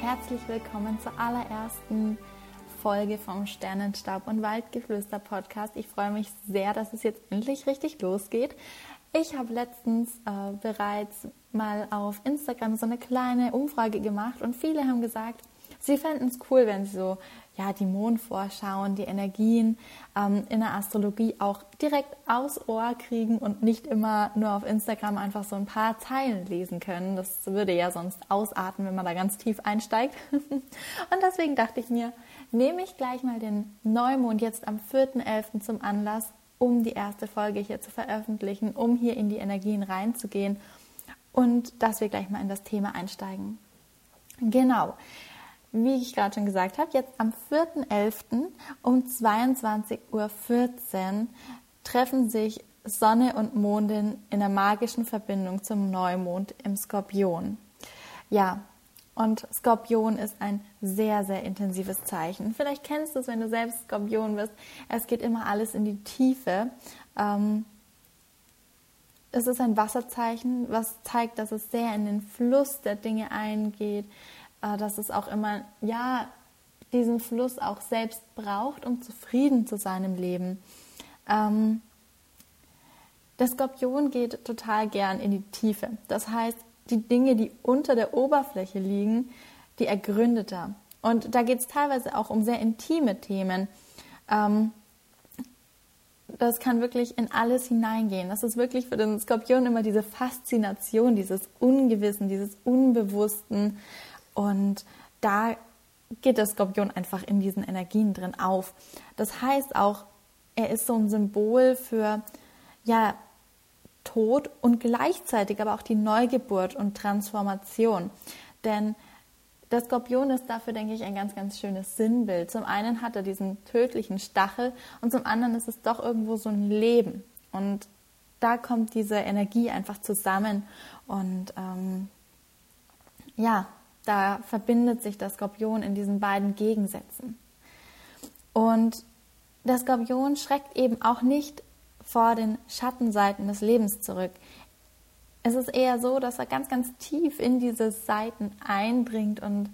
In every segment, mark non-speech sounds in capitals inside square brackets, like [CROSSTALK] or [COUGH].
Herzlich willkommen zur allerersten Folge vom Sternenstaub und Waldgeflüster Podcast. Ich freue mich sehr, dass es jetzt endlich richtig losgeht. Ich habe letztens äh, bereits mal auf Instagram so eine kleine Umfrage gemacht und viele haben gesagt, sie fänden es cool, wenn sie so ja, die Mondvorschauen, die Energien ähm, in der Astrologie auch direkt aus Ohr kriegen und nicht immer nur auf Instagram einfach so ein paar Zeilen lesen können. Das würde ja sonst ausarten, wenn man da ganz tief einsteigt. [LAUGHS] und deswegen dachte ich mir, nehme ich gleich mal den Neumond jetzt am 4.11. zum Anlass, um die erste Folge hier zu veröffentlichen, um hier in die Energien reinzugehen und dass wir gleich mal in das Thema einsteigen. Genau wie ich gerade schon gesagt habe, jetzt am 4.11. um 22.14 Uhr treffen sich Sonne und Mondin in einer magischen Verbindung zum Neumond im Skorpion. Ja, und Skorpion ist ein sehr, sehr intensives Zeichen. Vielleicht kennst du es, wenn du selbst Skorpion bist. Es geht immer alles in die Tiefe. Ähm, es ist ein Wasserzeichen, was zeigt, dass es sehr in den Fluss der Dinge eingeht, dass es auch immer, ja, diesen Fluss auch selbst braucht, um zufrieden zu sein im Leben. Ähm, der Skorpion geht total gern in die Tiefe. Das heißt, die Dinge, die unter der Oberfläche liegen, die ergründet er. Und da geht es teilweise auch um sehr intime Themen. Ähm, das kann wirklich in alles hineingehen. Das ist wirklich für den Skorpion immer diese Faszination, dieses Ungewissen, dieses Unbewussten, und da geht der Skorpion einfach in diesen Energien drin auf. Das heißt auch, er ist so ein Symbol für ja Tod und gleichzeitig aber auch die Neugeburt und Transformation. Denn der Skorpion ist dafür, denke ich, ein ganz, ganz schönes Sinnbild. Zum einen hat er diesen tödlichen Stachel und zum anderen ist es doch irgendwo so ein Leben. Und da kommt diese Energie einfach zusammen. Und ähm, ja, da verbindet sich der Skorpion in diesen beiden Gegensätzen. Und der Skorpion schreckt eben auch nicht vor den Schattenseiten des Lebens zurück. Es ist eher so, dass er ganz, ganz tief in diese Seiten eindringt und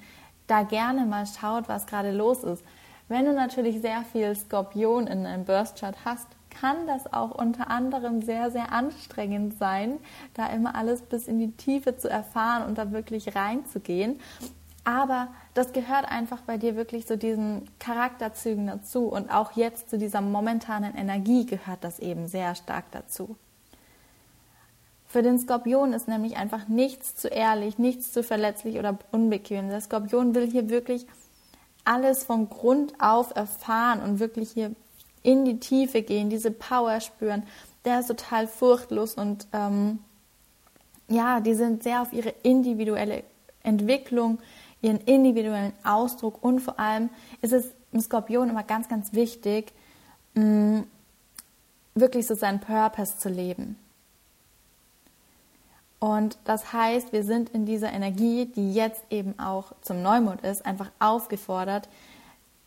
da gerne mal schaut, was gerade los ist. Wenn du natürlich sehr viel Skorpion in deinem Burstchart hast, kann das auch unter anderem sehr, sehr anstrengend sein, da immer alles bis in die Tiefe zu erfahren und da wirklich reinzugehen. Aber das gehört einfach bei dir wirklich zu diesen Charakterzügen dazu und auch jetzt zu dieser momentanen Energie gehört das eben sehr stark dazu. Für den Skorpion ist nämlich einfach nichts zu ehrlich, nichts zu verletzlich oder unbequem. Der Skorpion will hier wirklich alles von Grund auf erfahren und wirklich hier in die Tiefe gehen, diese Power spüren, der ist total furchtlos und ähm, ja, die sind sehr auf ihre individuelle Entwicklung, ihren individuellen Ausdruck und vor allem ist es im Skorpion immer ganz, ganz wichtig, mh, mm, wirklich so seinen Purpose zu leben. Und das heißt, wir sind in dieser Energie, die jetzt eben auch zum Neumond ist, einfach aufgefordert,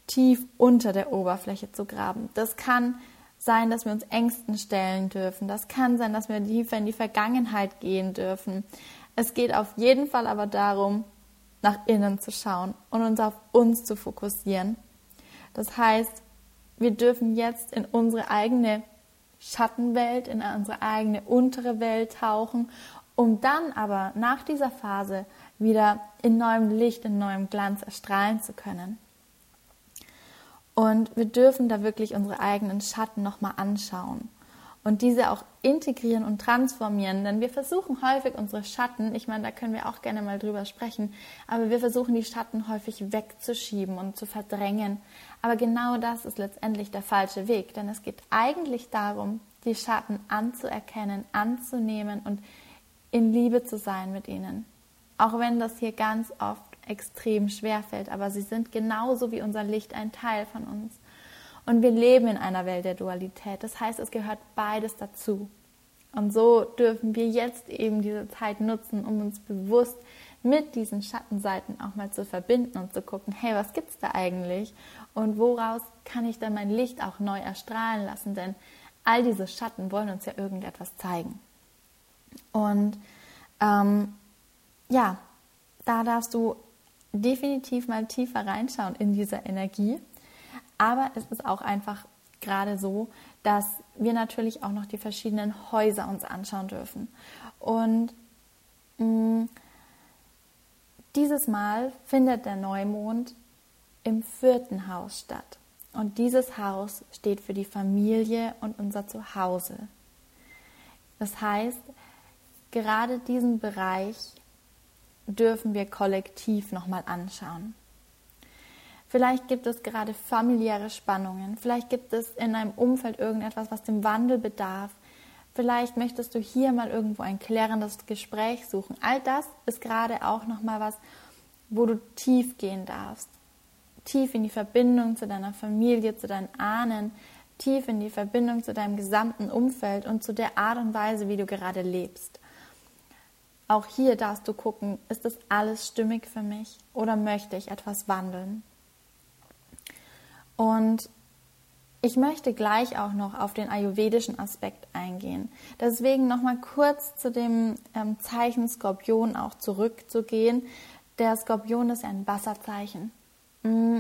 tief unter der Oberfläche zu graben. Das kann sein, dass wir uns Ängsten stellen dürfen. Das kann sein, dass wir tiefer in die Vergangenheit gehen dürfen. Es geht auf jeden Fall aber darum, nach innen zu schauen und uns auf uns zu fokussieren. Das heißt, wir dürfen jetzt in unsere eigene Schattenwelt, in unsere eigene untere Welt tauchen, um dann aber nach dieser Phase wieder in neuem Licht, in neuem Glanz erstrahlen zu können. Und wir dürfen da wirklich unsere eigenen Schatten nochmal anschauen und diese auch integrieren und transformieren. Denn wir versuchen häufig unsere Schatten, ich meine, da können wir auch gerne mal drüber sprechen, aber wir versuchen die Schatten häufig wegzuschieben und zu verdrängen. Aber genau das ist letztendlich der falsche Weg, denn es geht eigentlich darum, die Schatten anzuerkennen, anzunehmen und in Liebe zu sein mit ihnen. Auch wenn das hier ganz oft extrem schwer fällt, aber sie sind genauso wie unser Licht ein Teil von uns. Und wir leben in einer Welt der Dualität. Das heißt, es gehört beides dazu. Und so dürfen wir jetzt eben diese Zeit nutzen, um uns bewusst mit diesen Schattenseiten auch mal zu verbinden und zu gucken, hey, was gibt es da eigentlich? Und woraus kann ich dann mein Licht auch neu erstrahlen lassen? Denn all diese Schatten wollen uns ja irgendetwas zeigen. Und ähm, ja, da darfst du definitiv mal tiefer reinschauen in diese Energie aber es ist auch einfach gerade so, dass wir natürlich auch noch die verschiedenen Häuser uns anschauen dürfen. Und mh, mm, dieses Mal findet der Neumond im vierten Haus statt. Und dieses Haus steht für die Familie und unser Zuhause. Das heißt, gerade diesen Bereich dürfen wir kollektiv nochmal anschauen. Vielleicht gibt es gerade familiäre Spannungen. Vielleicht gibt es in einem Umfeld irgendetwas, was dem Wandel bedarf. Vielleicht möchtest du hier mal irgendwo ein klärendes Gespräch suchen. All das ist gerade auch nochmal was, wo du tief gehen darfst. Tief in die Verbindung zu deiner Familie, zu deinen Ahnen, tief in die Verbindung zu deinem gesamten Umfeld und zu der Art und Weise, wie du gerade lebst. Auch hier darfst du gucken, ist das alles stimmig für mich oder möchte ich etwas wandeln? Und ich möchte gleich auch noch auf den ayurvedischen Aspekt eingehen. Deswegen noch mal kurz zu dem ähm, Zeichen Skorpion auch zurückzugehen. Der Skorpion ist ein Wasserzeichen. Mm,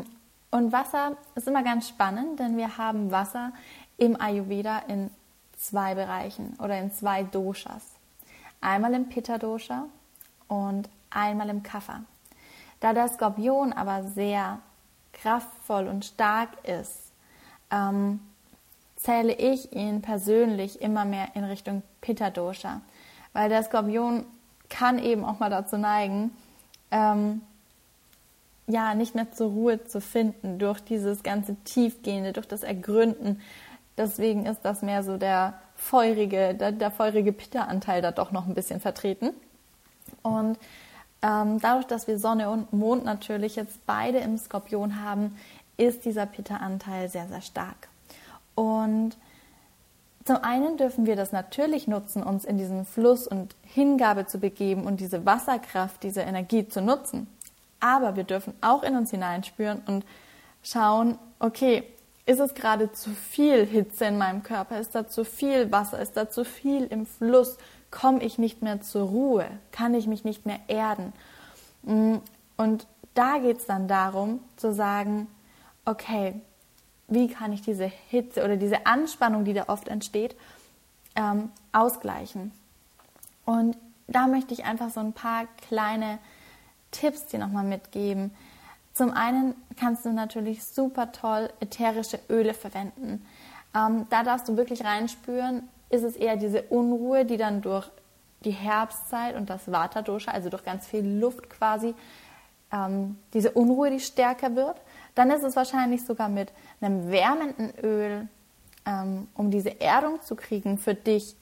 und Wasser ist immer ganz spannend, denn wir haben Wasser im Ayurveda in zwei Bereichen oder in zwei Doshas. Einmal im Pitta-Dosha und einmal im Kapha. Da der Skorpion aber sehr kraftvoll und stark ist, ähm, zähle ich ihn persönlich immer mehr in Richtung Pitta Dosha, weil der Skorpion kann eben auch mal dazu neigen, ähm, ja, nicht mehr zur Ruhe zu finden durch dieses ganze Tiefgehende, durch das Ergründen. Deswegen ist das mehr so der feurige, der, der feurige Pitta-Anteil da doch noch ein bisschen vertreten. Und ähm, dadurch, dass wir Sonne und Mond natürlich jetzt beide im Skorpion haben, ist dieser Pitta-Anteil sehr, sehr stark. Und zum einen dürfen wir das natürlich nutzen, uns in diesen Fluss und Hingabe zu begeben und diese Wasserkraft, diese Energie zu nutzen. Aber wir dürfen auch in uns hineinspüren und schauen, okay, ist es gerade zu viel Hitze in meinem Körper? Ist da zu viel Wasser? Ist da zu viel im Fluss? komme ich nicht mehr zur Ruhe, kann ich mich nicht mehr erden. Mm, und da geht es dann darum zu sagen, okay, wie kann ich diese Hitze oder diese Anspannung, die da oft entsteht, ähm, ausgleichen. Und da möchte ich einfach so ein paar kleine Tipps dir nochmal mitgeben. Zum einen kannst du natürlich super toll ätherische Öle verwenden. Ähm, da darfst du wirklich reinspüren, ist es eher diese Unruhe, die dann durch die Herbstzeit und das Vata-Dosha, also durch ganz viel Luft quasi, ähm, diese Unruhe, die stärker wird. Dann ist es wahrscheinlich sogar mit einem wärmenden Öl, ähm, um diese Erdung zu kriegen, für dich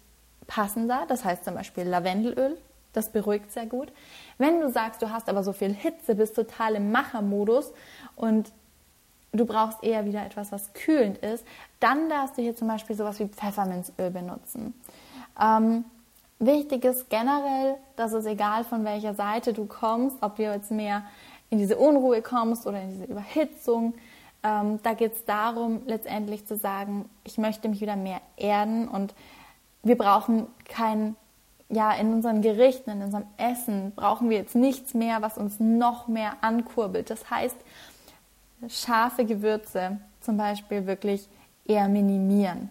passender. Das heißt zum Beispiel Lavendelöl, das beruhigt sehr gut. Wenn du sagst, du hast aber so viel Hitze, bist total im Machermodus und du brauchst eher wieder etwas, was kühlend ist, dann darfst du hier zum Beispiel sowas wie Pfefferminzöl benutzen. Ähm, wichtig ist generell, dass es egal von welcher Seite du kommst, ob du jetzt mehr in diese Unruhe kommst oder in diese Überhitzung, ähm, da geht es darum, letztendlich zu sagen, ich möchte mich wieder mehr erden und wir brauchen kein, ja, in unseren Gerichten, in unserem Essen brauchen wir jetzt nichts mehr, was uns noch mehr ankurbelt. Das heißt, scharfe Gewürze zum Beispiel wirklich eher minimieren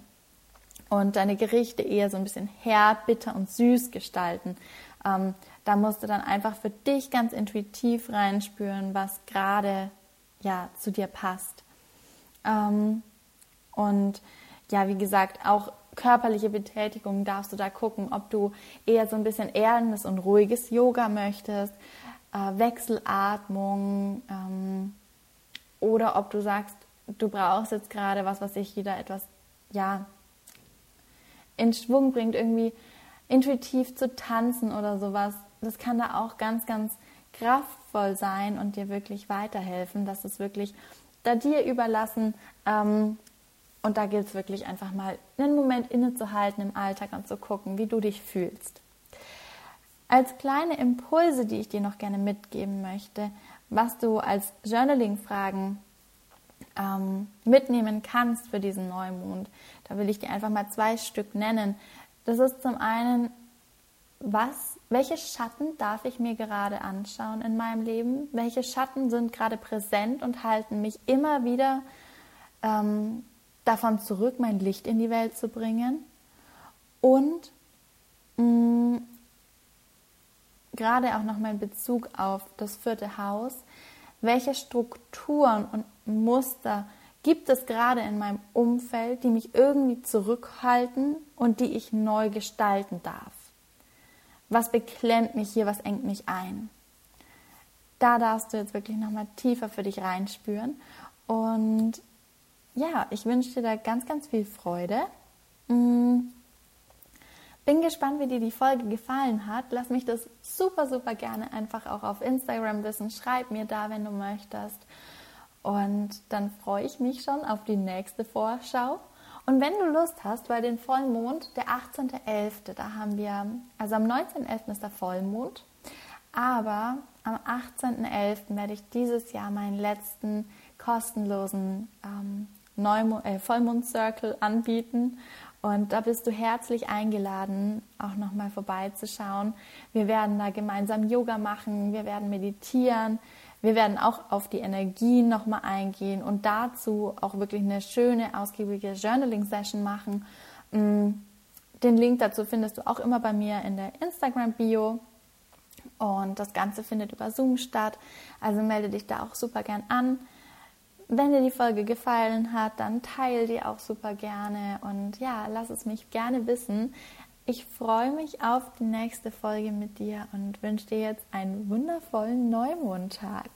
und deine Gerichte eher so ein bisschen herb, bitter und süß gestalten. Ähm, da musst du dann einfach für dich ganz intuitiv reinspüren, was gerade ja zu dir passt. Ähm, und ja, wie gesagt, auch körperliche Betätigung darfst du da gucken, ob du eher so ein bisschen erdendes und ruhiges Yoga möchtest, äh, Wechselatmung ähm, oder ob du sagst, du brauchst jetzt gerade was, was dich wieder etwas, ja, in Schwung bringt, irgendwie intuitiv zu tanzen oder sowas. Das kann da auch ganz, ganz kraftvoll sein und dir wirklich weiterhelfen. Das ist wirklich da dir überlassen. Ähm, und da gilt es wirklich einfach mal einen Moment innezuhalten im Alltag und zu gucken, wie du dich fühlst. Als kleine Impulse, die ich dir noch gerne mitgeben möchte, was du als Journaling-Fragen ähm, mitnehmen kannst für diesen Neumond, da will ich dir einfach mal zwei Stück nennen. Das ist zum einen, was, welche Schatten darf ich mir gerade anschauen in meinem Leben? Welche Schatten sind gerade präsent und halten mich immer wieder ähm, davon zurück, mein Licht in die Welt zu bringen? Und mm, gerade auch noch mein Bezug auf das vierte Haus. Welche Strukturen und Muster gibt es gerade in meinem Umfeld, die mich irgendwie zurückhalten und die ich neu gestalten darf? Was beklemmt mich hier, was engt mich ein? Da darfst du jetzt wirklich nochmal tiefer für dich reinspüren. Und ja, ich wünsche dir da ganz, ganz viel Freude. Mm. Bin gespannt, wie dir die Folge gefallen hat. Lass mich das super, super gerne einfach auch auf Instagram wissen. Schreib mir da, wenn du möchtest. Und dann freue ich mich schon auf die nächste Vorschau. Und wenn du Lust hast, weil den Vollmond, der 18.11., da haben wir, also am 19.11. ist der Vollmond, aber am 18.11. werde ich dieses Jahr meinen letzten kostenlosen ähm, Neumond, äh, Vollmond-Circle anbieten. Und da bist du herzlich eingeladen, auch nochmal vorbeizuschauen. Wir werden da gemeinsam Yoga machen, wir werden meditieren, wir werden auch auf die Energien nochmal eingehen und dazu auch wirklich eine schöne, ausgiebige Journaling-Session machen. Mm, den Link dazu findest du auch immer bei mir in der Instagram-Bio. Und das Ganze findet über Zoom statt. Also melde dich da auch super gern an. Wenn dir die Folge gefallen hat, dann teile die auch super gerne und ja, lass es mich gerne wissen. Ich freue mich auf die nächste Folge mit dir und wünsche dir jetzt einen wundervollen Neumondtag.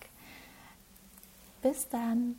Bis dann.